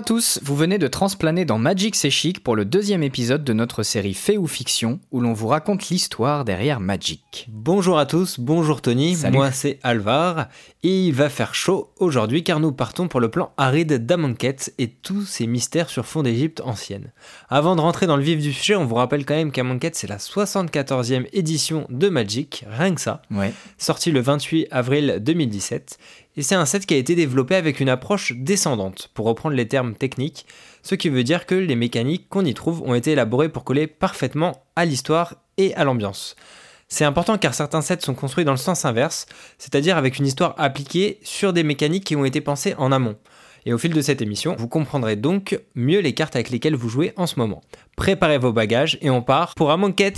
à tous, vous venez de transplaner dans Magic C'est Chic pour le deuxième épisode de notre série Fait ou Fiction, où l'on vous raconte l'histoire derrière Magic. Bonjour à tous, bonjour Tony, Salut. moi c'est Alvar, et il va faire chaud aujourd'hui car nous partons pour le plan aride d'Amonkhet et tous ses mystères sur fond d'Égypte ancienne. Avant de rentrer dans le vif du sujet, on vous rappelle quand même qu'Amonkhet c'est la 74e édition de Magic, rien que ça, Ouais. sorti le 28 avril 2017, et c'est un set qui a été développé avec une approche descendante, pour reprendre les termes techniques, ce qui veut dire que les mécaniques qu'on y trouve ont été élaborées pour coller parfaitement à l'histoire et à l'ambiance. C'est important car certains sets sont construits dans le sens inverse, c'est-à-dire avec une histoire appliquée sur des mécaniques qui ont été pensées en amont. Et au fil de cette émission, vous comprendrez donc mieux les cartes avec lesquelles vous jouez en ce moment. Préparez vos bagages et on part pour Amonkhet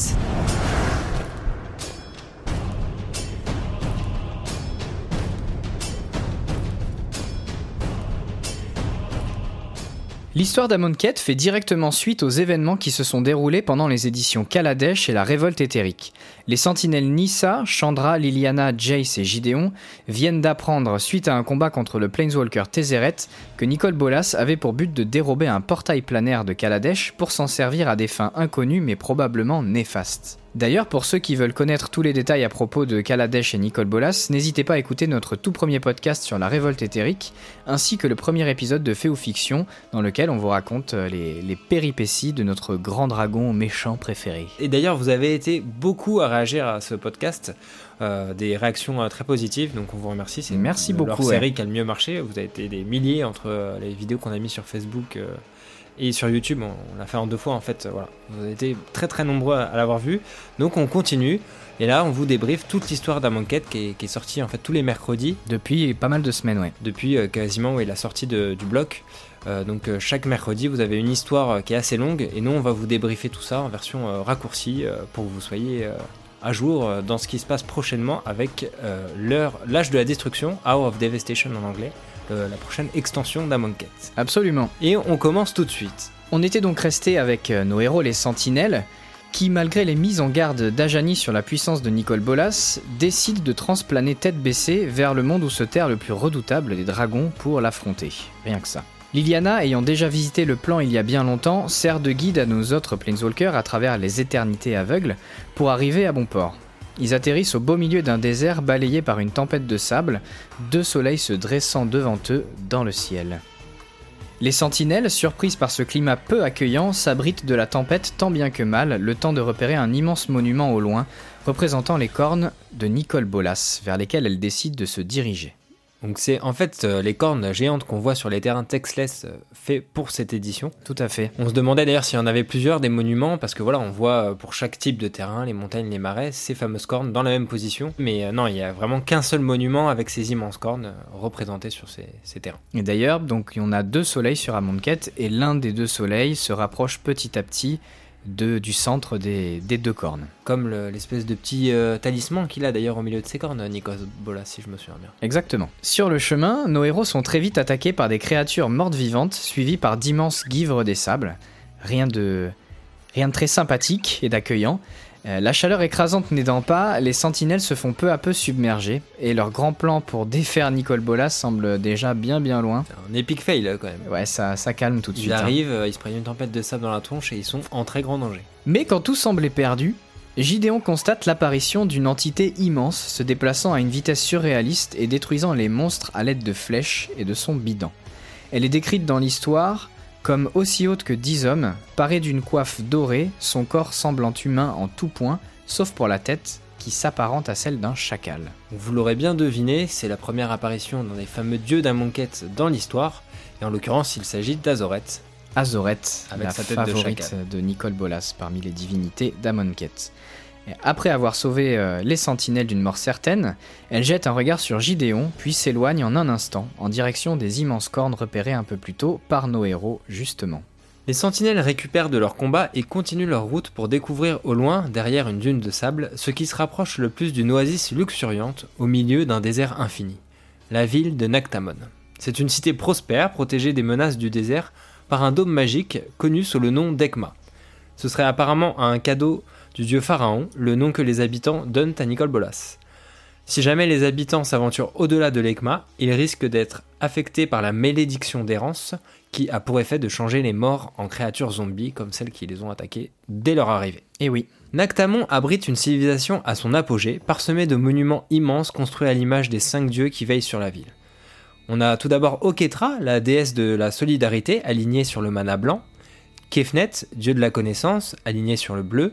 L'histoire d'Amonkhet fait directement suite aux événements qui se sont déroulés pendant les éditions Kaladesh et la révolte éthérique. Les sentinelles Nissa, Chandra, Liliana, Jace et Gideon viennent d'apprendre, suite à un combat contre le Planeswalker Tézéret, que Nicole Bolas avait pour but de dérober un portail planaire de Kaladesh pour s'en servir à des fins inconnues mais probablement néfastes. D'ailleurs, pour ceux qui veulent connaître tous les détails à propos de Kaladesh et Nicole Bolas, n'hésitez pas à écouter notre tout premier podcast sur la révolte éthérique, ainsi que le premier épisode de Fait ou Fiction, dans lequel on vous raconte euh, les, les péripéties de notre grand dragon méchant préféré. Et d'ailleurs, vous avez été beaucoup à réagir à ce podcast, euh, des réactions euh, très positives, donc on vous remercie. C'est Merci beaucoup, Leur ouais. série qui a le mieux marché. Vous avez été des milliers entre les vidéos qu'on a mis sur Facebook euh, et sur YouTube. On, on l'a fait en deux fois en fait. euh, Voilà, vous avez été très très nombreux à, à l'avoir vu. Donc on continue. Et là, on vous débriefe toute l'histoire d'Amonkhet qui est, qui est sortie en fait tous les mercredis Depuis pas mal de semaines, ouais. depuis euh, quasiment oui, la sortie de- du bloc. Euh, donc euh, chaque mercredi, vous avez une histoire qui est assez longue et nous, on va vous débriefer tout ça en version raccourcie pour que vous soyez à jour dans ce qui se passe prochainement avec l'heure, l'âge de la destruction, Hour of Devastation en anglais, le- la prochaine extension d'Amonkhet. Absolument. Et on commence tout de suite. On était donc resté avec euh, nos héros les sentinelles, qui, malgré les mises en garde d'Ajani sur la puissance de Nicole Bolas, décident de transplaner tête baissée vers le monde où se terre le plus redoutable des dragons pour l'affronter. Rien que ça. Liliana, ayant déjà visité le plan il y a bien longtemps, sert de guide à nos autres Planeswalkers à travers les éternités aveugles pour arriver à bon port. Ils atterrissent au beau milieu d'un désert balayé par une tempête de sable, deux soleils se dressant devant eux dans le ciel. Les sentinelles, surprises par ce climat peu accueillant, s'abritent de la tempête tant bien que mal, le temps de repérer un immense monument au loin, représentant les cornes de Nicole Bolas, vers lesquelles elles décident de se diriger. Donc c'est en fait euh, les cornes géantes qu'on voit sur les terrains textless euh, faits pour cette édition. Tout à fait. On se demandait d'ailleurs s'il y en avait plusieurs des monuments, parce que voilà, on voit euh, pour chaque type de terrain, les montagnes, les marais, ces fameuses cornes dans la même position. Mais euh, non, il y a vraiment qu'un seul monument avec ces immenses cornes représentées sur ces, ces terrains. Et d'ailleurs, donc on a deux soleils sur Amonkhet, et l'un des deux soleils se rapproche petit à petit de, du centre des, des deux cornes. Comme le- l'espèce de petit euh, talisman qu'il a d'ailleurs au milieu de ses cornes, Nikos Bolas, si je me souviens bien. Exactement. Sur le chemin, nos héros sont très vite attaqués par des créatures mortes vivantes, suivies par d'immenses guivres des sables. Rien de, rien de très sympathique et d'accueillant. Euh, la chaleur écrasante n'aidant pas, les sentinelles se font peu à peu submerger, et leur grand plan pour défaire Nicole Bolas semble déjà bien bien loin. C'est un épic fail quand même. Ouais, ça, ça calme tout de Ils suite. hein. arrivent, euh, ils se prennent une tempête de sable dans la tronche et ils sont en très grand danger. Mais quand tout semblait perdu, Gideon constate l'apparition d'une entité immense se déplaçant à une vitesse surréaliste et détruisant les monstres à l'aide de flèches et de son bidon. Elle est décrite dans l'histoire comme aussi haute que dix hommes, parée d'une coiffe dorée, son corps semblant humain en tout point, sauf pour la tête qui s'apparente à celle d'un chacal. Vous l'aurez bien deviné, c'est la première apparition d'un des fameux dieux d'Amonkhet dans l'histoire, et en l'occurrence il s'agit d'Azoret. Azoret, Avec la sa tête favorite de, Nicole Bolas parmi les divinités d'Amonkhet. Après avoir sauvé euh, les sentinelles d'une mort certaine, elle jette un regard sur Gideon, puis s'éloigne en un instant, en direction des immenses cornes repérées un peu plus tôt par nos héros, justement. Les sentinelles récupèrent de leur combat et continuent leur route pour découvrir au loin, derrière une dune de sable, ce qui se rapproche le plus d'une oasis luxuriante au milieu d'un désert infini. La ville de Nactamon. C'est une cité prospère, protégée des menaces du désert par un dôme magique connu sous le nom d'Ekma. Ce serait apparemment un cadeau du dieu pharaon, le nom que les habitants donnent à Nicole Bolas. Si jamais les habitants s'aventurent au-delà de l'Ekma, ils risquent d'être affectés par la malédiction d'errance qui a pour effet de changer les morts en créatures zombies comme celles qui les ont attaqués dès leur arrivée. Et oui. Nactamon abrite une civilisation à son apogée, parsemée de monuments immenses construits à l'image des cinq dieux qui veillent sur la ville. On a tout d'abord Oketra, la déesse de la solidarité, alignée sur le mana blanc, Kefnet, dieu de la connaissance, aligné sur le bleu,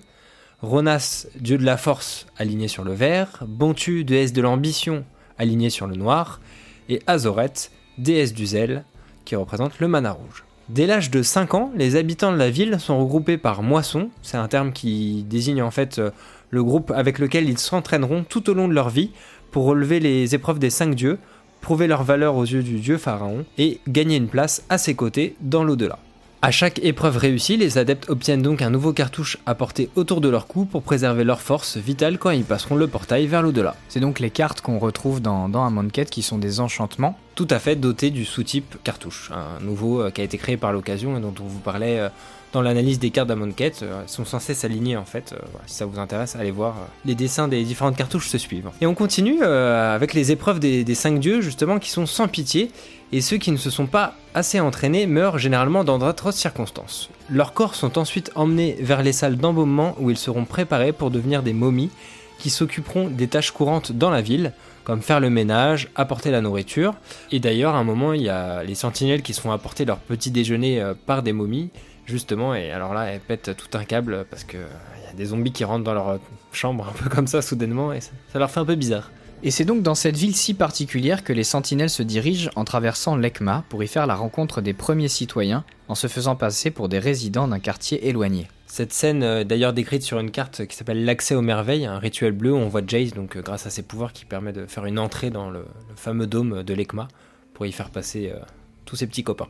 Ronas, dieu de la force, aligné sur le vert, Bontu, déesse de l'ambition, aligné sur le noir, et Azoret, déesse du zèle, qui représente le mana rouge. Dès l'âge de 5 ans, les habitants de la ville sont regroupés par moisson, c'est un terme qui désigne en fait euh, le groupe avec lequel ils s'entraîneront tout au long de leur vie pour relever les épreuves des 5 dieux, prouver leur valeur aux yeux du dieu pharaon et gagner une place à ses côtés dans l'au-delà. À chaque épreuve réussie, les adeptes obtiennent donc un nouveau cartouche à porter autour de leur cou pour préserver leur force vitale quand ils passeront le portail vers l'au-delà. C'est donc les cartes qu'on retrouve dans, dans un qui sont des enchantements. Tout à fait dotés du sous-type cartouche, un nouveau euh, qui a été créé par l'occasion et dont on vous parlait euh, dans l'analyse des cartes d'Amon Quête, euh, sont censés s'aligner en fait. Euh, si ça vous intéresse, allez voir. Euh, les dessins des différentes cartouches se suivent. Et on continue avec les épreuves des, des 5 dieux justement qui sont sans pitié et ceux qui ne se sont pas assez entraînés meurent généralement dans d'atroces circonstances. Leurs corps sont ensuite emmenés vers les salles d'embaumement où ils seront préparés pour devenir des momies qui s'occuperont des tâches courantes dans la ville, comme faire le ménage, apporter la nourriture. Et d'ailleurs, à un moment, il y a les sentinelles qui se font apporter leur petit déjeuner par des momies, Justement, et alors là, elle pète tout un câble parce que il y a des zombies qui rentrent dans leur chambre un peu comme ça soudainement et ça, leur fait un peu bizarre. Et c'est donc dans cette ville si particulière que les sentinelles se dirigent en traversant l'Ekma pour y faire la rencontre des premiers citoyens en se faisant passer pour des résidents d'un quartier éloigné. Cette scène est d'ailleurs décrite sur une carte qui s'appelle l'accès aux merveilles, un rituel bleu où on voit Jace donc euh, grâce à ses pouvoirs qui permet de faire une entrée dans le, fameux dôme de l'Ekma pour y faire passer euh, tous ses petits copains.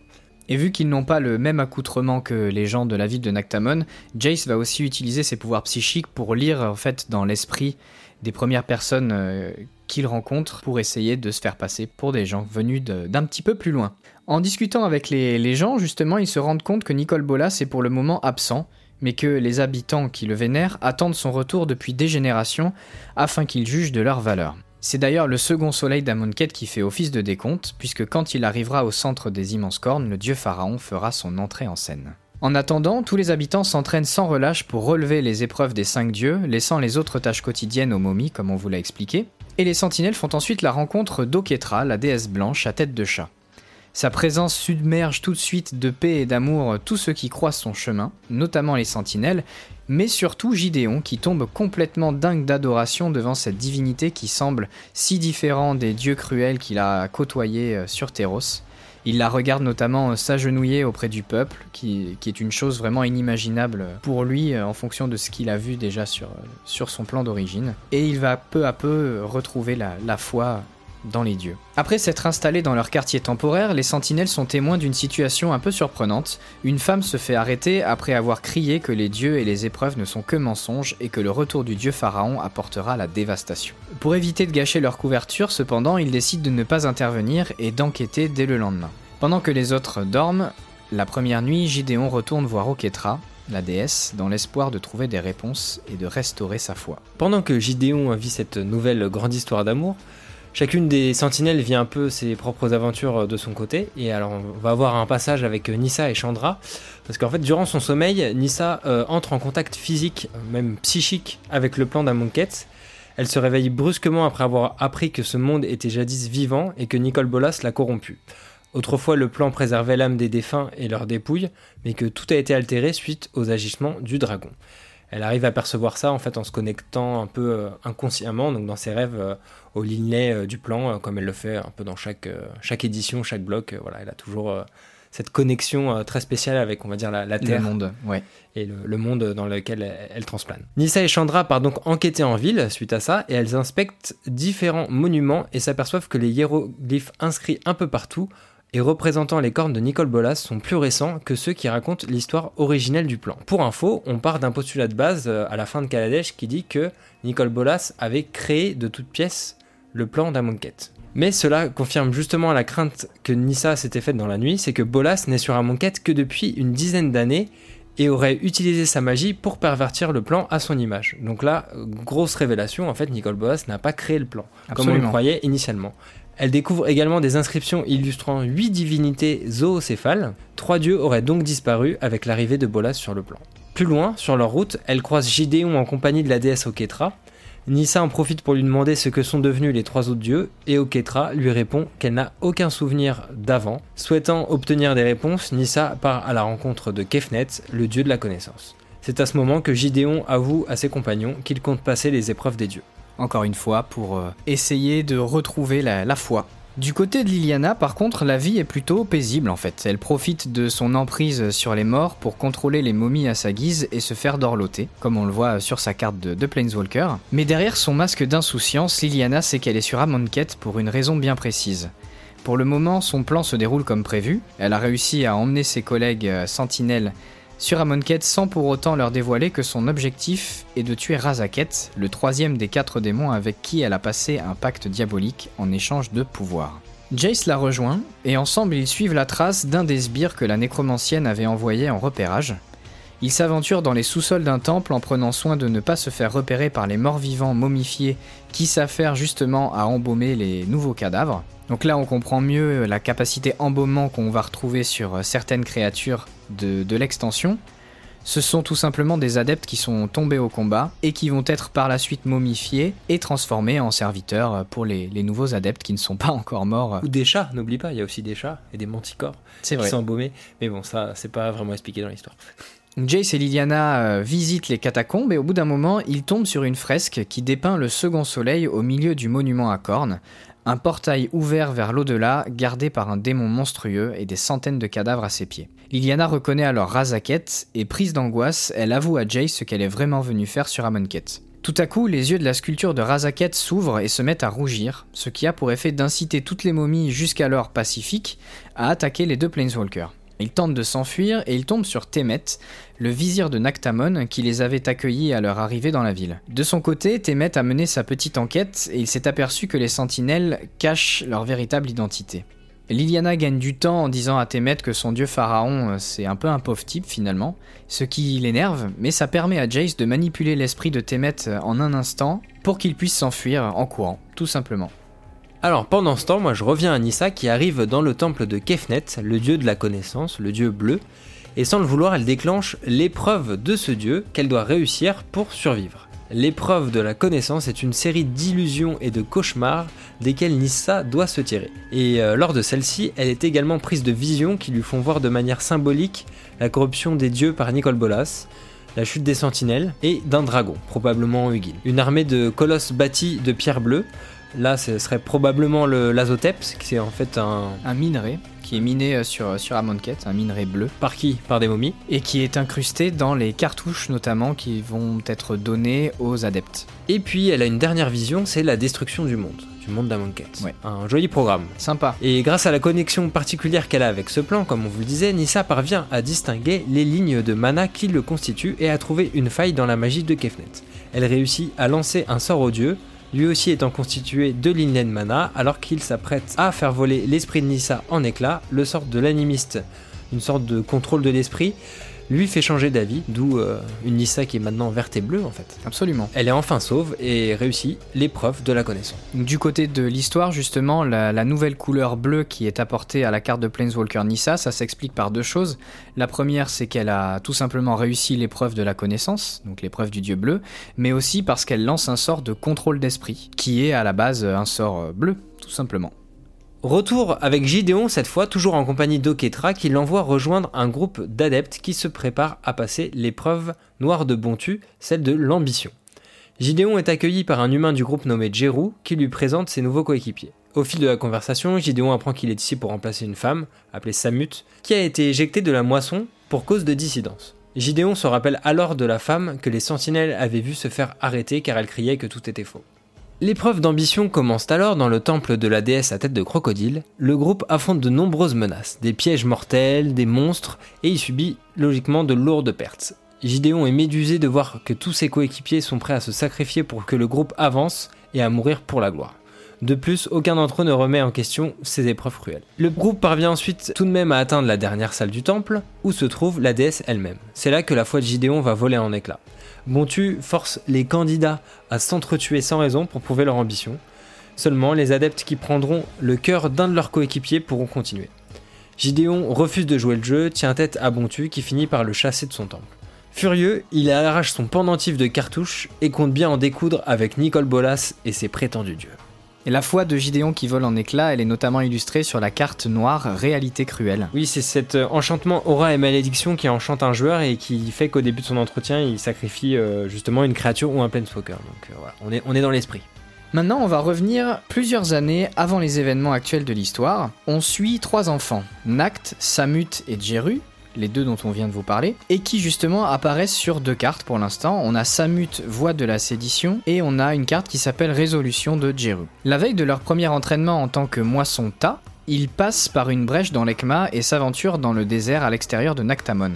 Et vu qu'ils n'ont pas le même accoutrement que les gens de la ville de Nactamon, Jace va aussi utiliser ses pouvoirs psychiques pour lire en fait dans l'esprit des premières personnes euh, qu'il rencontre pour essayer de se faire passer pour des gens venus d'un petit peu plus loin. En discutant avec les, les, gens, justement, ils se rendent compte que Nicole Bolas est pour le moment absent, mais que les habitants qui le vénèrent attendent son retour depuis des générations afin qu'ils jugent de leur valeur. C'est d'ailleurs le second soleil d'Amonkhet qui fait office de décompte, puisque quand il arrivera au centre des immenses cornes, le dieu pharaon fera son entrée en scène. En attendant, tous les habitants s'entraînent sans relâche pour relever les épreuves des cinq dieux, laissant les autres tâches quotidiennes aux momies, comme on vous l'a expliqué, et les sentinelles font ensuite la rencontre d'Oketra, la déesse blanche à tête de chat. Sa présence submerge tout de suite de paix et d'amour tous ceux qui croisent son chemin, notamment les sentinelles, mais surtout Gideon qui tombe complètement dingue d'adoration devant cette divinité qui semble si différent des dieux cruels qu'il a côtoyés euh, sur Terros. Il la regarde notamment euh, s'agenouiller auprès du peuple, qui, est une chose vraiment inimaginable pour lui euh, en fonction de ce qu'il a vu déjà sur, sur son plan d'origine. Et il va peu à peu retrouver la, la foi dans les dieux. Après s'être installés dans leur quartier temporaire, les sentinelles sont témoins d'une situation un peu surprenante. Une femme se fait arrêter après avoir crié que les dieux et les épreuves ne sont que mensonges et que le retour du dieu pharaon apportera la dévastation. Pour éviter de gâcher leur couverture, cependant, ils décident de ne pas intervenir et d'enquêter dès le lendemain. Pendant que les autres dorment, la première nuit, Gideon retourne voir Oketra, la déesse, dans l'espoir de trouver des réponses et de restaurer sa foi. Pendant que Gideon vit cette nouvelle grande histoire d'amour, Chacune des sentinelles vit un peu ses propres aventures euh, de son côté. Et alors, on va avoir un passage avec euh, Nissa et Chandra. Parce qu'en fait, durant son sommeil, Nissa euh, entre en contact physique, même psychique, avec le plan d'Amonkhet. Elle se réveille brusquement après avoir appris que ce monde était jadis vivant et que Nicole Bolas l'a corrompu. Autrefois, le plan préservait l'âme des défunts et leurs dépouilles, mais que tout a été altéré suite aux agissements du dragon elle arrive à percevoir ça en fait en se connectant un peu euh, inconsciemment, donc dans ses rêves, euh, au lignée euh, du plan, comme elle le fait un peu dans chaque, chaque édition, chaque bloc. voilà, elle a toujours cette connexion très spéciale avec, on va dire, la, Terre. Le monde, ouais. Et le, monde dans lequel elle, elle, transplane. Nissa et Chandra partent donc enquêter en ville suite à ça, et elles inspectent différents monuments et s'aperçoivent que les hiéroglyphes inscrits un peu partout et représentant les cornes de Nicole Bolas sont plus récents que ceux qui racontent l'histoire originelle du plan. Pour info, on part d'un postulat de base euh, à la fin de Kaladesh qui dit que Nicole Bolas avait créé de toutes pièces le plan d'Amonkhet. Mais cela confirme justement la crainte que Nissa s'était faite dans la nuit, c'est que Bolas n'est sur Amonkhet que depuis une dizaine d'années et aurait utilisé sa magie pour pervertir le plan à son image. Donc là, grosse révélation, en fait, Nicole Boas n'a pas créé le plan, comme on le croyait initialement. Elle découvre également des inscriptions illustrant huit divinités zoocéphales. Trois dieux auraient donc disparu avec l'arrivée de Bolas sur le plan. Plus loin, sur leur route, elle croise Gideon en compagnie de la déesse Oketra. Nissa en profite pour lui demander ce que sont devenus les trois autres dieux, et Oketra lui répond qu'elle n'a aucun souvenir d'avant. Souhaitant obtenir des réponses, Nissa part à la rencontre de Kefnet, le dieu de la connaissance. C'est à ce moment que Gideon avoue à ses compagnons qu'il compte passer les épreuves des dieux encore une fois, pour euh, essayer de retrouver la, foi. Du côté de Liliana, par contre, la vie est plutôt paisible en fait. Elle profite de son emprise sur les morts pour contrôler les momies à sa guise et se faire dorloter, comme on le voit sur sa carte de, Planeswalker. Mais derrière son masque d'insouciance, Liliana sait qu'elle est sur Amonkhet pour une raison bien précise. Pour le moment, son plan se déroule comme prévu. Elle a réussi à emmener ses collègues euh, sentinelles sur Amonkhet sans pour autant leur dévoiler que son objectif est de tuer Razaket, le troisième des quatre démons avec qui elle a passé un pacte diabolique en échange de pouvoir. Jace la rejoint, et ensemble ils suivent la trace d'un des sbires que la nécromancienne avait envoyé en repérage. Ils s'aventurent dans les sous-sols d'un temple en prenant soin de ne pas se faire repérer par les morts-vivants momifiés qui s'affairent justement à embaumer les nouveaux cadavres. Donc là on comprend mieux la capacité embaumement qu'on va retrouver sur certaines créatures de, l'extension, ce sont tout simplement des adeptes qui sont tombés au combat et qui vont être par la suite momifiés et transformés en serviteurs pour les, nouveaux adeptes qui ne sont pas encore morts. Ou des chats, n'oublie pas, il y a aussi des chats et des manticores qui sont embaumés. Mais bon, ça, c'est pas vraiment expliqué dans l'histoire. Jace et Liliana euh, visitent les catacombes et au bout d'un moment, ils tombent sur une fresque qui dépeint le second soleil au milieu du monument à cornes, un portail ouvert vers l'au-delà, gardé par un démon monstrueux et des centaines de cadavres à ses pieds. Liliana reconnaît alors Razaket et prise d'angoisse, elle avoue à Jace ce qu'elle est vraiment venue faire sur Amonkhet. Tout à coup, les yeux de la sculpture de Razaket s'ouvrent et se mettent à rougir, ce qui a pour effet d'inciter toutes les momies jusqu'alors pacifiques à attaquer les deux Planeswalkers. Ils tentent de s'enfuir et ils tombent sur Temet, le vizir de Naktamon qui les avait accueillis à leur arrivée dans la ville. De son côté, Temet a mené sa petite enquête et il s'est aperçu que les sentinelles cachent leur véritable identité. Liliana gagne du temps en disant à Temet que son dieu pharaon euh, c'est un peu un pauvre type finalement, ce qui l'énerve, mais ça permet à Jace de manipuler l'esprit de Temet euh, en un instant pour qu'il puisse s'enfuir en courant, tout simplement. Alors pendant ce temps, moi je reviens à Nissa qui arrive dans le temple de Kefnet, le dieu de la connaissance, le dieu bleu, et sans le vouloir, elle déclenche l'épreuve de ce dieu qu'elle doit réussir pour survivre. L'épreuve de la connaissance est une série d'illusions et de cauchemars desquels Nissa doit se tirer. Et euh, lors de celle-ci, elle est également prise de visions qui lui font voir de manière symbolique la corruption des dieux par Nicole Bolas, la chute des sentinelles et d'un dragon, probablement Hugin. Une armée de colosses bâtis de pierre bleue Là, ce serait probablement l'azoteps, qui est en fait un... Un minerai qui est miné euh, sur, sur Amonkhet, un minerai bleu. Par qui? Par des momies? Et qui est incrusté dans les cartouches notamment qui vont être données aux adeptes. Et puis elle a une dernière vision, c'est la destruction du monde, du monde d'Amonkhet. Ouais. Un joli programme. Sympa. Et grâce à la connexion particulière qu'elle a avec ce plan, comme on vous le disait, Nissa parvient à distinguer les lignes de mana qui le constituent et à trouver une faille dans la magie de Kefnet. Elle réussit à lancer un sort odieux lui aussi étant constitué de lignes mana, alors qu'il s'apprête à faire voler l'esprit de Nissa en éclats, le sort de l'animiste, une sorte de contrôle de l'esprit, lui fait changer d'avis, d'où euh, une Nissa qui est maintenant verte et bleue en fait. Absolument. Elle est enfin sauve et réussit l'épreuve de la connaissance. Du côté de l'histoire, justement, la, nouvelle couleur bleue qui est apportée à la carte de Planeswalker Nissa, ça s'explique par deux choses. La première, c'est qu'elle a tout simplement réussi l'épreuve de la connaissance, donc l'épreuve du dieu bleu, mais aussi parce qu'elle lance un sort de contrôle d'esprit, qui est à la base un sort bleu, tout simplement. Retour avec Gideon, cette fois toujours en compagnie d'Oketra, qui l'envoie rejoindre un groupe d'adeptes qui se préparent à passer l'épreuve noire de Bontu, celle de l'ambition. Gideon est accueilli par un humain du groupe nommé Jeru, qui lui présente ses nouveaux coéquipiers. Au fil de la conversation, Gideon apprend qu'il est ici pour remplacer une femme, appelée Samut, qui a été éjectée de la moisson pour cause de dissidence. Gideon se rappelle alors de la femme que les sentinelles avaient vu se faire arrêter car elle criait que tout était faux. L'épreuve d'ambition commence alors dans le temple de la déesse à tête de crocodile. Le groupe affronte de nombreuses menaces, des pièges mortels, des monstres, et il subit logiquement de lourdes pertes. Gideon est médusé de voir que tous ses coéquipiers sont prêts à se sacrifier pour que le groupe avance et à mourir pour la gloire. De plus, aucun d'entre eux ne remet en question ces épreuves cruelles. Le groupe parvient ensuite tout de même à atteindre la dernière salle du temple, où se trouve la déesse elle-même. C'est là que la foi de Gideon va voler en éclats. Bontu force les candidats à s'entretuer sans raison pour prouver leur ambition. Seulement, les adeptes qui prendront le cœur d'un de leurs coéquipiers pourront continuer. Gideon refuse de jouer le jeu, tient tête à Bontu qui finit par le chasser de son temple. Furieux, il arrache son pendentif de cartouches et compte bien en découdre avec Nicole Bolas et ses prétendus dieux. Et la foi de Gideon qui vole en éclats, elle est notamment illustrée sur la carte noire Réalité cruelle. Oui, c'est cet euh, enchantement aura et malédiction qui enchante un joueur et qui fait qu'au début de son entretien, il sacrifie euh, justement une créature ou un planeswalker. Donc euh, voilà, on est, on est dans l'esprit. Maintenant, on va revenir plusieurs années avant les événements actuels de l'histoire. On suit trois enfants, Nact, Samut et Jeru, les deux dont on vient de vous parler, et qui justement apparaissent sur deux cartes pour l'instant. On a Samut, Voix de la sédition, et on a une carte qui s'appelle Résolution de Jeru. La veille de leur premier entraînement en tant que moisson Ta, ils passent par une brèche dans l'Ekma et s'aventurent dans le désert à l'extérieur de Nactamon.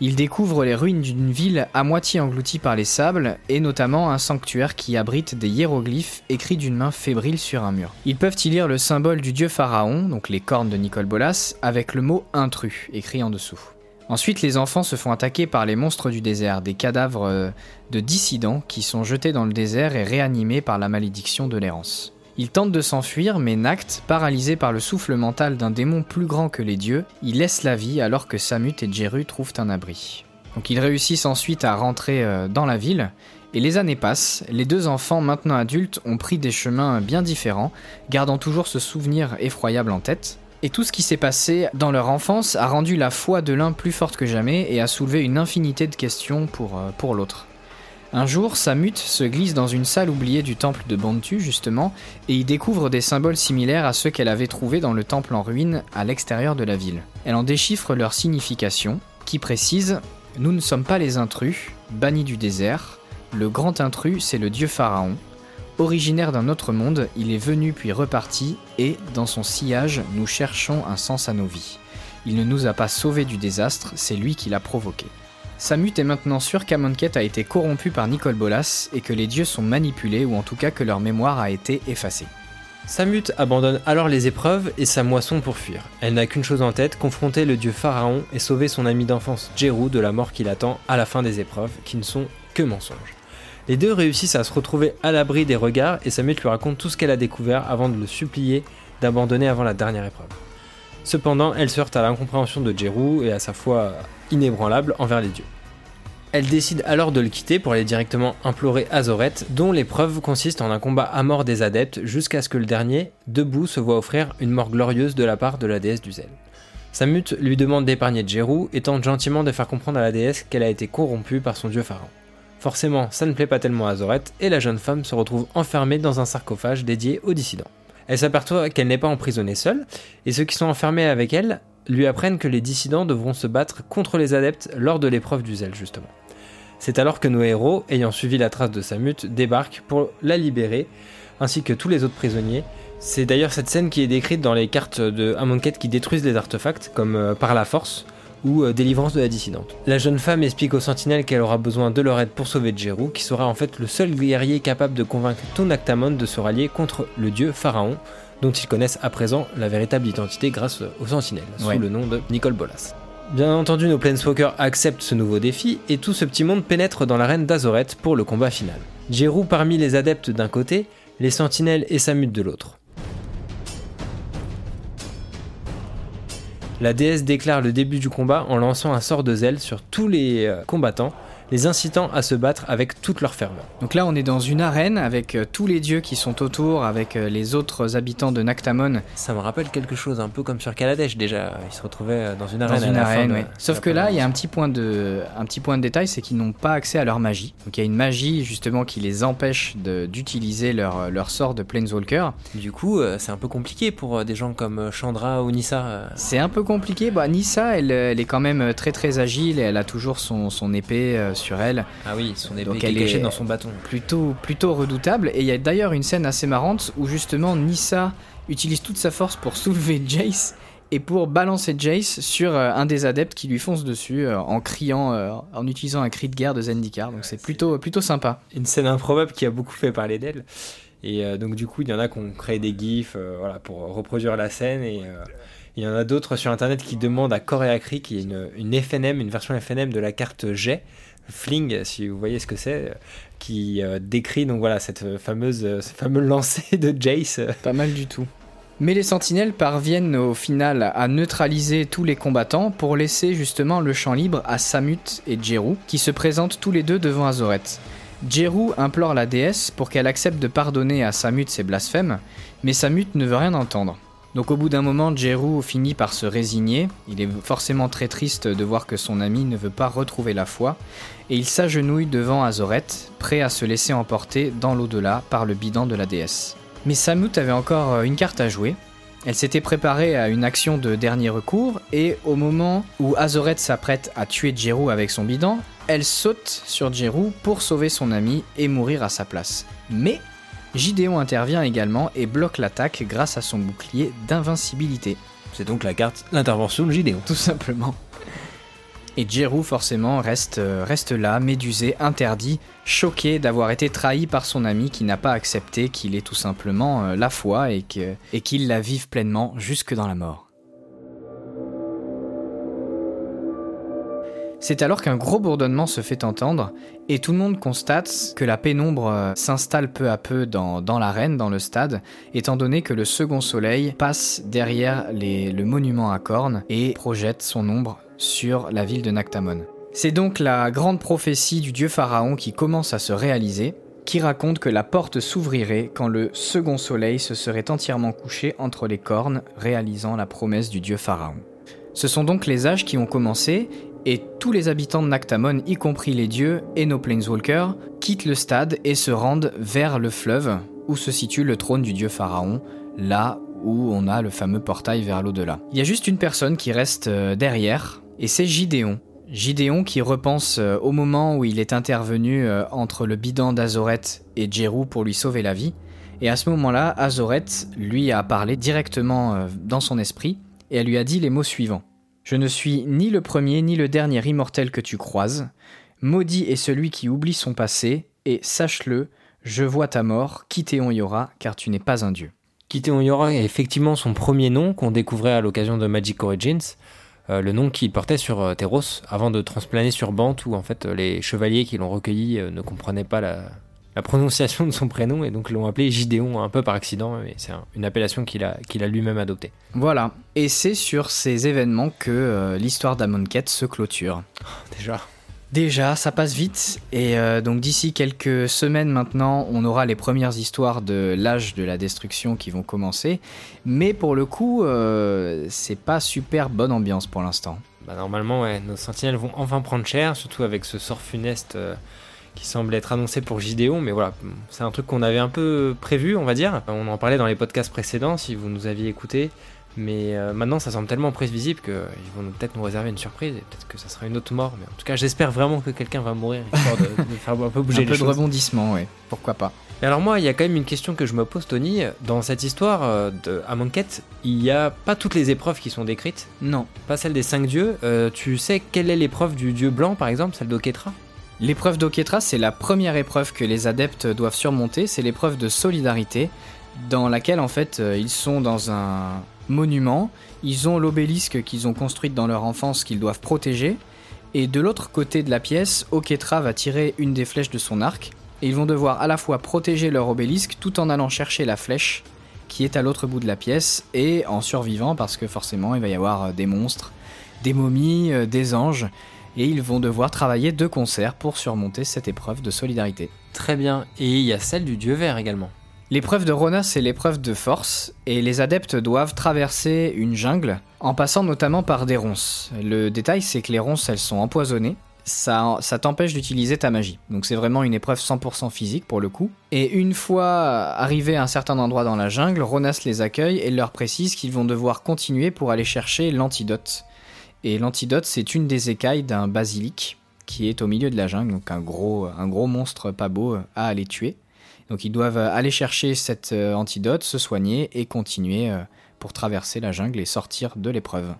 Ils découvrent les ruines d'une ville à moitié engloutie par les sables, et notamment un sanctuaire qui abrite des hiéroglyphes écrits d'une main fébrile sur un mur. Ils peuvent y lire le symbole du dieu pharaon, donc les cornes de Nicole Bolas, avec le mot intrus écrit en dessous. Ensuite, les enfants se font attaquer par les monstres du désert, des cadavres euh, de dissidents qui sont jetés dans le désert et réanimés par la malédiction de l'errance. Il tente de s'enfuir, mais Nact, paralysé par le souffle mental d'un démon plus grand que les dieux, il laisse la vie alors que Samut et Jeru trouvent un abri. Donc ils réussissent ensuite à rentrer euh, dans la ville, et les années passent, les deux enfants maintenant adultes ont pris des chemins bien différents, gardant toujours ce souvenir effroyable en tête. Et tout ce qui s'est passé dans leur enfance a rendu la foi de l'un plus forte que jamais et a soulevé une infinité de questions pour, euh, pour l'autre. Un jour, Samut se glisse dans une salle oubliée du temple de Bantu, justement, et y découvre des symboles similaires à ceux qu'elle avait trouvés dans le temple en ruine à l'extérieur de la ville. Elle en déchiffre leur signification, qui précise Nous ne sommes pas les intrus, bannis du désert. Le grand intrus, c'est le dieu Pharaon. Originaire d'un autre monde, il est venu puis reparti, et, dans son sillage, nous cherchons un sens à nos vies. Il ne nous a pas sauvés du désastre, c'est lui qui l'a provoqué. Samut est maintenant sûr qu'Amonkhet a été corrompu par Nicole Bolas et que les dieux sont manipulés ou en tout cas que leur mémoire a été effacée. Samut abandonne alors les épreuves et sa moisson pour fuir. Elle n'a qu'une chose en tête, confronter le dieu Pharaon et sauver son ami d'enfance Jeru de la mort qui l'attend à la fin des épreuves, qui ne sont que mensonges. Les deux réussissent à se retrouver à l'abri des regards et Samut lui raconte tout ce qu'elle a découvert avant de le supplier d'abandonner avant la dernière épreuve. Cependant, elle se heurte à l'incompréhension de Jeru et à sa foi inébranlable envers les dieux. Elle décide alors de le quitter pour aller directement implorer Azoret, dont l'épreuve consiste en un combat à mort des adeptes jusqu'à ce que le dernier, debout, se voit offrir une mort glorieuse de la part de la déesse du zèle. Samut lui demande d'épargner Jeru et tente gentiment de faire comprendre à la déesse qu'elle a été corrompue par son dieu pharaon. Forcément, ça ne plaît pas tellement à Azoret et la jeune femme se retrouve enfermée dans un sarcophage dédié aux dissidents. Elle s'aperçoit qu'elle n'est pas emprisonnée seule, et ceux qui sont enfermés avec elle lui apprennent que les dissidents devront se battre contre les adeptes lors de l'épreuve du zèle justement. C'est alors que nos héros, ayant suivi la trace de Samut, débarquent pour la libérer, ainsi que tous les autres prisonniers. C'est d'ailleurs cette scène qui est décrite dans les cartes de Amonkhet qui détruisent les artefacts, comme euh, par la force, ou euh, délivrance de la dissidente. La jeune femme explique aux sentinelles qu'elle aura besoin de leur aide pour sauver Jeru, qui sera en fait le seul guerrier capable de convaincre Tonactamon de se rallier contre le dieu Pharaon, dont ils connaissent à présent la véritable identité grâce aux sentinelles, sous le nom de Nicole Bolas. Bien entendu, nos Planeswalkers acceptent ce nouveau défi et tout ce petit monde pénètre dans l'arène d'Azoret pour le combat final. Jeru parmi les adeptes d'un côté, les sentinelles et Samut de l'autre. La déesse déclare le début du combat en lançant un sort de zèle sur tous les euh, combattants les incitant à se battre avec toute leur ferveur. Donc là, on est dans une arène avec euh, tous les dieux qui sont autour, avec euh, les autres habitants de Nactamon. Ça me rappelle quelque chose un peu comme sur Kaladesh déjà. Ils se retrouvaient euh, dans une arène. Dans une arène, oui. Sauf que là, il y a un petit point de, un petit point de détail, c'est qu'ils n'ont pas accès à leur magie. Donc il y a une magie justement qui les empêche d'utiliser leur, leur sort de Planeswalker. Du coup, c'est un peu compliqué pour des gens comme Chandra ou Nissa. C'est un peu compliqué. Bah, Nissa, elle, elle, est quand même très très agile et elle a toujours son, son épée sur elle. Ah oui, son épée Donc elle est dans son bâton. Plutôt, plutôt redoutable. Et il y a d'ailleurs une scène assez marrante où justement Nissa utilise toute sa force pour soulever Jace et pour balancer Jace sur euh, un des adeptes qui lui fonce dessus euh, en criant, euh, en utilisant un cri de guerre de Zendikar. Donc c'est plutôt, plutôt sympa. Une scène improbable qui a beaucoup fait parler d'elle. Et euh, donc du coup, il y en a qui ont créé des gifs euh, voilà, pour reproduire la scène. Et euh, il y en a d'autres sur Internet qui demandent à corps et à cri, qui est une, une FNM, une version FNM de la carte Jet, Fling, si vous voyez ce que c'est, qui décrit donc voilà cette fameuse, ce fameux lancer de Jace. Pas mal du tout. Mais les sentinelles parviennent au final à neutraliser tous les combattants pour laisser justement le champ libre à Samut et Jeru, qui se présentent tous les deux devant Azoret. Jeru implore la déesse pour qu'elle accepte de pardonner à Samut ses blasphèmes, mais Samut ne veut rien entendre. Donc au bout d'un moment, Jeru finit par se résigner, il est forcément très triste de voir que son ami ne veut pas retrouver la foi, et il s'agenouille devant Azoret, prêt à se laisser emporter dans l'au-delà par le bidon de la déesse. Mais Samut avait encore euh, une carte à jouer. Elle s'était préparée à une action de dernier recours, et au moment où Azoret s'apprête à tuer Jeru avec son bidon, elle saute sur Jeru pour sauver son ami et mourir à sa place. Mais Gideon intervient également et bloque l'attaque grâce à son bouclier d'invincibilité. C'est donc la carte l'intervention de Gideon. Tout simplement. Et Jeru forcément reste, euh, reste là, médusé, interdit, choqué d'avoir été trahi par son ami qui n'a pas accepté qu'il ait tout simplement euh, la foi et qu'il la vive pleinement jusque dans la mort. C'est alors qu'un gros bourdonnement se fait entendre et tout le monde constate que la pénombre euh, s'installe peu à peu dans, l'arène, dans le stade, étant donné que le second soleil passe derrière le monument à cornes et projette son ombre sur la ville de Nactamon. C'est donc la grande prophétie du dieu pharaon qui commence à se réaliser, qui raconte que la porte s'ouvrirait quand le second soleil se serait entièrement couché entre les cornes, réalisant la promesse du dieu pharaon. Ce sont donc les âges qui ont commencé, et tous les habitants de Nactamon, y compris les dieux et nos planeswalkers, quittent le stade et se rendent vers le fleuve où se situe le trône du dieu pharaon, là où on a le fameux portail vers l'au-delà. Il y a juste une personne qui reste euh, derrière, et c'est Gideon. Gideon qui repense euh, au moment où il est intervenu euh, entre le bidon d'Azoret et Jeru pour lui sauver la vie, et à ce moment-là, Azoret lui a parlé directement euh, dans son esprit, et elle lui a dit les mots suivants. Je ne suis ni le premier ni le dernier immortel que tu croises. Maudit est celui qui oublie son passé, et sache-le, je vois ta mort, Kitéon Yora, car tu n'es pas un dieu. Kitéon Yora est effectivement son premier nom qu'on découvrait à l'occasion de Magic Origins, euh, le nom qu'il portait sur euh, Theros avant de transplaner sur Bant où en fait euh, les chevaliers qui l'ont recueilli euh, ne comprenaient pas la, la prononciation de son prénom et donc l'ont appelé Gideon un peu par accident et c'est un- une appellation qu'il a, qu'il a lui-même adoptée. Voilà. Et c'est sur ces événements que l'histoire d'Amonkhet se clôture. Déjà. Déjà, ça passe vite, et euh, donc d'ici quelques semaines maintenant, on aura les premières histoires de l'âge de la destruction qui vont commencer, mais pour le coup, euh, c'est pas super bonne ambiance pour l'instant. Bah, normalement, ouais, nos sentinelles vont enfin prendre cher, surtout avec ce sort funeste euh, qui semble être annoncé pour Gideon. Mais voilà, c'est un truc qu'on avait un peu prévu, on va dire. On en parlait dans les podcasts précédents, si vous nous aviez écouté. Mais euh, maintenant, ça semble tellement prévisible qu'ils vont peut-être nous réserver une surprise et peut-être que ça sera une autre mort. Mais en tout cas, j'espère vraiment que quelqu'un va mourir histoire de, de faire un peu bouger Un les peu de rebondissement, ouais, pourquoi pas. Et alors moi, il y a quand même une question que je me pose, Tony. Dans cette histoire euh, de Amonkhet, il n'y a pas toutes les épreuves qui sont décrites. Non. Pas celle des cinq dieux. Euh, tu sais quelle est l'épreuve du dieu blanc, par exemple, celle d'Oketra? L'épreuve d'Oketra, c'est la première épreuve que les adeptes doivent surmonter, c'est l'épreuve de solidarité, dans laquelle en fait ils sont dans un monument, ils ont l'obélisque qu'ils ont construite dans leur enfance qu'ils doivent protéger, et de l'autre côté de la pièce, Oketra va tirer une des flèches de son arc, et ils vont devoir à la fois protéger leur obélisque tout en allant chercher la flèche qui est à l'autre bout de la pièce, et en survivant parce que forcément il va y avoir euh, des monstres, des momies, euh, des anges, et ils vont devoir travailler de concert pour surmonter cette épreuve de solidarité. Très bien. Et il y a celle du dieu vert également. L'épreuve de Rona, c'est l'épreuve de force, et les adeptes doivent traverser une jungle en passant notamment par des ronces. Le détail, c'est que les ronces, elles sont empoisonnées. Ça, t'empêche d'utiliser ta magie. Donc c'est vraiment une épreuve 100% physique pour le coup. Et une fois arrivés à un certain endroit dans la jungle, Ronas les accueille et leur précise qu'ils vont devoir continuer pour aller chercher l'antidote. Et l'antidote, c'est une des écailles d'un basilic qui est au milieu de la jungle, donc un gros, un gros monstre pas beau à aller tuer. Donc ils doivent euh, aller chercher cet euh, antidote, se soigner et continuer euh, pour traverser la jungle et sortir de l'épreuve.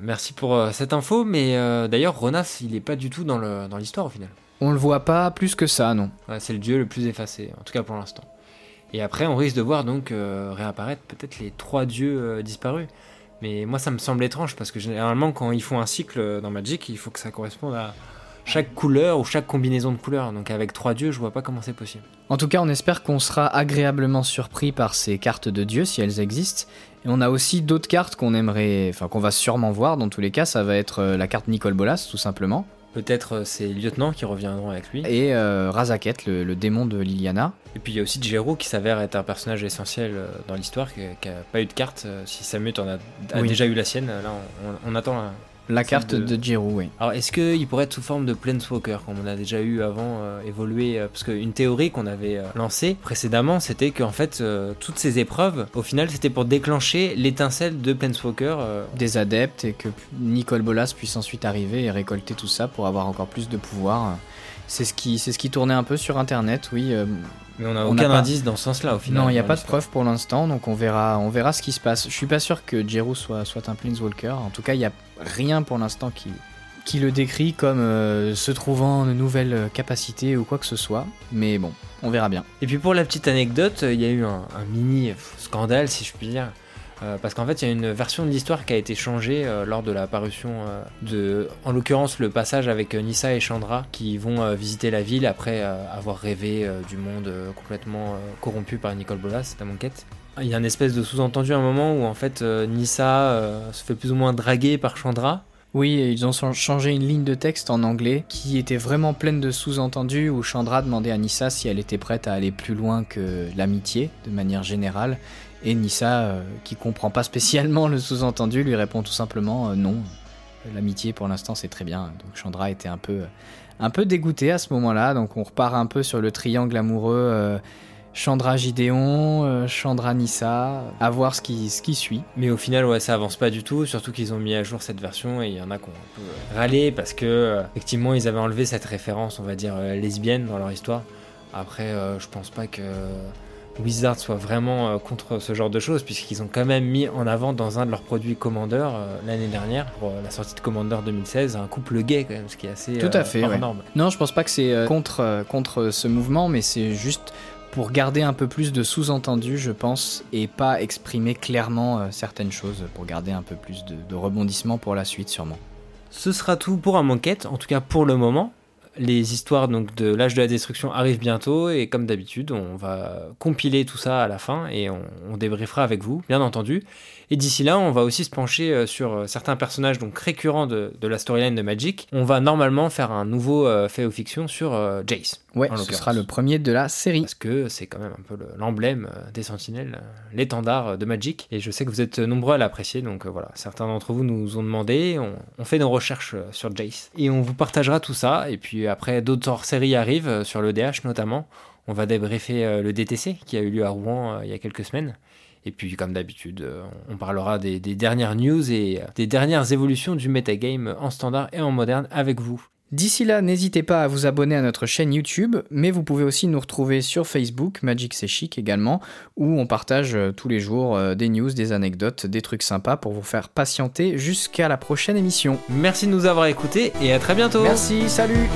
Merci pour euh, cette info, mais euh, d'ailleurs, Ronas, il est pas du tout dans le- dans l'histoire au final. On le voit pas plus que ça, non. Ouais, c'est le dieu le plus effacé, en tout cas pour l'instant. Et après, on risque de voir donc réapparaître peut-être les trois dieux disparus. Mais moi, ça me semble étrange parce que généralement, quand ils font un cycle dans Magic, il faut que ça corresponde à chaque couleur ou chaque combinaison de couleurs. Donc avec trois dieux, je vois pas comment c'est possible. En tout cas, on espère qu'on sera agréablement surpris par ces cartes de dieux si elles existent. Et on a aussi d'autres cartes qu'on aimerait, enfin qu'on va sûrement voir. Dans tous les cas, ça va être euh, la carte Nicole Bolas, tout simplement. Peut-être euh, ces lieutenants qui reviendront avec lui. Et euh, Razaket, le, démon de Liliana. Et puis il y a aussi Jero qui s'avère être un personnage essentiel dans l'histoire, qui n'a pas eu de carte. Si Samut en a, déjà eu la sienne, là on, on attend la carte de, de oui. Alors, est-ce qu'il pourrait être sous forme de Planeswalker, comme on a déjà eu avant, euh, évolué euh, Parce qu'une théorie qu'on avait euh, lancée précédemment, c'était qu'en fait, toutes ces épreuves, au final, c'était pour déclencher l'étincelle de Planeswalker. Des adeptes, et que Nicole Bolas puisse ensuite arriver et récolter tout ça pour avoir encore plus de pouvoir. C'est ce, qui, ce qui tournait un peu sur Internet, oui. Mais on n'a aucun indice dans ce sens-là au final. Non, il n'y a pas de preuve pour l'instant, donc on verra, on verra ce qui se passe. Je suis pas sûr que Jero soit, soit un Planeswalker. En tout cas, il n'y a rien pour l'instant qui, qui le décrit comme euh, se trouvant de nouvelles capacités ou quoi que ce soit. Mais bon, on verra bien. Et puis pour la petite anecdote, il y a eu un mini scandale, si je puis dire, euh, parce qu'en fait, il y a une version de l'histoire qui a été changée euh, lors de la parution euh, de, en l'occurrence, le passage avec Nissa et Chandra qui vont visiter la ville après avoir rêvé du monde complètement corrompu par Nicole Bolas, mon quête. Il y a une espèce de sous-entendu à un moment où en fait Nissa se fait plus ou moins draguer par Chandra. Oui, ils ont changé une ligne de texte en anglais qui était vraiment pleine de sous-entendus où Chandra demandait à Nissa si elle était prête à aller plus loin que l'amitié de manière générale et Nissa, euh, qui comprend pas spécialement le sous-entendu, lui répond tout simplement euh, non. L'amitié pour l'instant c'est très bien. Donc Chandra était un peu, un peu dégoûté à ce moment-là. Donc on repart un peu sur le triangle amoureux. Euh, Chandra Gideon, Chandra Nissa, à voir ce qui, ce qui suit. Mais au final, ouais, ça avance pas du tout, surtout qu'ils ont mis à jour cette version et il y en a qui ont un peu râlé parce que, effectivement, ils avaient enlevé cette référence, on va dire, lesbienne dans leur histoire. Après, je pense pas que Wizard soit vraiment euh, contre ce genre de choses, puisqu'ils ont quand même mis en avant dans un de leurs produits Commander euh, l'année dernière, pour euh, la sortie de Commander 2016, un couple gay quand même, ce qui est assez Tout à fait, Non, je pense pas que c'est contre, contre ce mouvement, mais c'est juste pour garder un peu plus de sous-entendus, je pense, et pas exprimer clairement certaines choses, pour garder un peu plus de, de rebondissement pour la suite sûrement. Ce sera tout pour un manquette, en tout cas pour le moment les histoires donc de l'âge de la destruction arrivent bientôt et comme d'habitude, on va compiler tout ça à la fin et on, on débriefera avec vous, bien entendu. Et d'ici là, on va aussi se pencher euh, sur euh, certains personnages donc récurrents de, la storyline de Magic. On va normalement faire un nouveau euh, fait ou fiction sur Jace. Ouais, ce sera le premier de la série. Parce que c'est quand même un peu l'emblème des Sentinelles, l'étendard de Magic. Et je sais que vous êtes nombreux à l'apprécier, donc voilà, certains d'entre vous nous ont demandé, on, fait nos recherches sur Jace. Et on vous partagera tout ça. Et puis après, d'autres séries arrivent, sur le DH notamment. On va débriefer le DTC qui a eu lieu à Rouen il y a quelques semaines. Et puis, comme d'habitude, euh, on parlera des, dernières news et euh, des dernières évolutions du metagame en standard et en moderne avec vous. D'ici là, n'hésitez pas à vous abonner à notre chaîne YouTube, mais vous pouvez aussi nous retrouver sur Facebook, Magic C'est Chic également, où on partage euh, tous les jours des news, des anecdotes, des trucs sympas pour vous faire patienter jusqu'à la prochaine émission. Merci de nous avoir écoutés et à très bientôt. Merci, salut